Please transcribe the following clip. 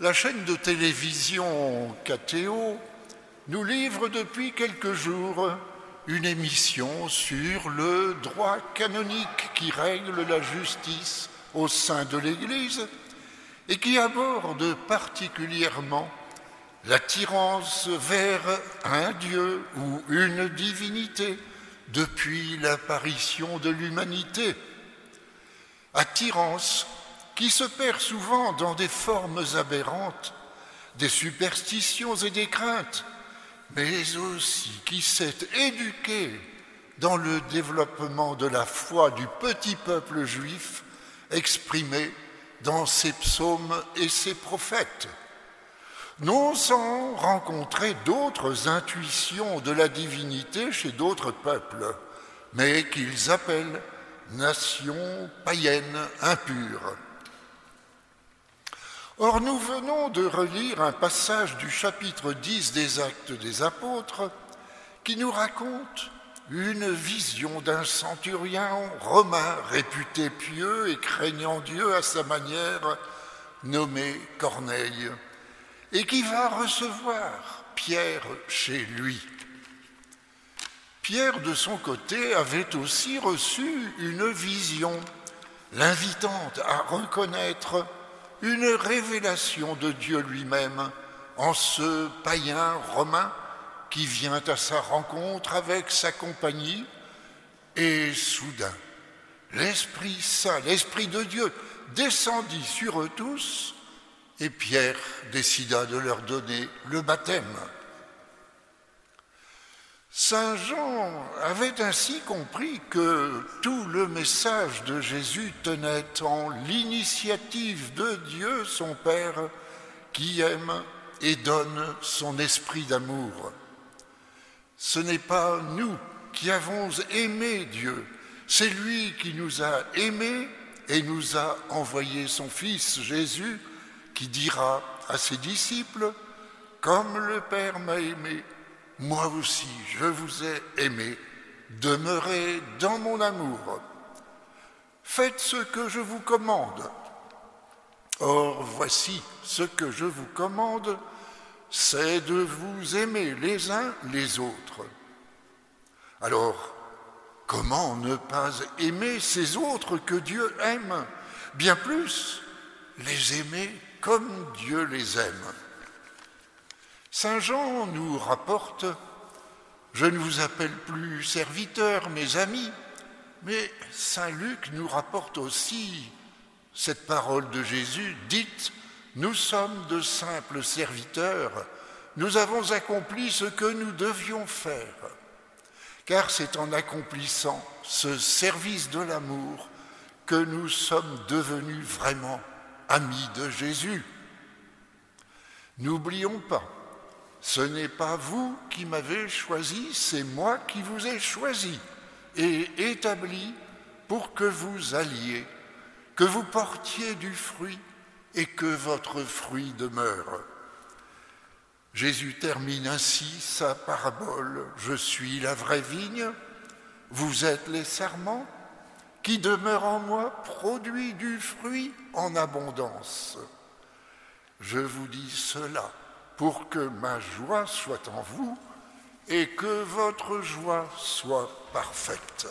La chaîne de télévision KTO nous livre depuis quelques jours une émission sur le droit canonique qui règle la justice au sein de l'Église et qui aborde particulièrement l'attirance vers un Dieu ou une divinité depuis l'apparition de l'humanité. Attirance qui se perd souvent dans des formes aberrantes, des superstitions et des craintes, mais aussi qui s'est éduqué dans le développement de la foi du petit peuple juif exprimé dans ses psaumes et ses prophètes, non sans rencontrer d'autres intuitions de la divinité chez d'autres peuples, mais qu'ils appellent nations païennes impures. Or, nous venons de relire un passage du chapitre 10 des Actes des Apôtres qui nous raconte une vision d'un centurion romain réputé pieux et craignant Dieu à sa manière, nommé Corneille, et qui va recevoir Pierre chez lui. Pierre, de son côté, avait aussi reçu une vision, l'invitant à reconnaître une révélation de Dieu lui-même en ce païen romain qui vient à sa rencontre avec sa compagnie et soudain, l'Esprit Saint, l'Esprit de Dieu descendit sur eux tous et Pierre décida de leur donner le baptême. Saint Jean avait ainsi compris que tout le message de Jésus tenait en l'initiative de Dieu, son Père, qui aime et donne son esprit d'amour. Ce n'est pas nous qui avons aimé Dieu, c'est lui qui nous a aimés et nous a envoyé son Fils Jésus, qui dira à ses disciples, Comme le Père m'a aimé, moi aussi je vous ai aimé, demeurez dans mon amour. Faites ce que je vous commande. Or voici ce que je vous commande, c'est de vous aimer les uns les autres. Alors, comment ne pas aimer ces autres que Dieu aime? Bien plus, les aimer comme Dieu les aime. Saint Jean nous rapporte, je ne vous appelle plus serviteur, mes amis, mais Saint Luc nous rapporte aussi cette parole de Jésus dite, nous sommes de simples serviteurs, nous avons accompli ce que nous devions faire, car c'est en accomplissant ce service de l'amour que nous sommes devenus vraiment amis de Jésus. N'oublions pas, ce n'est pas vous qui m'avez choisi, c'est moi qui vous ai choisi et établi pour que vous alliez, que vous portiez du fruit et que votre fruit demeure. Jésus termine ainsi sa parabole. Je suis la vraie vigne, vous êtes les serments, qui demeure en moi produit du fruit en abondance. Je vous dis cela pour que ma joie soit en vous et que votre joie soit parfaite.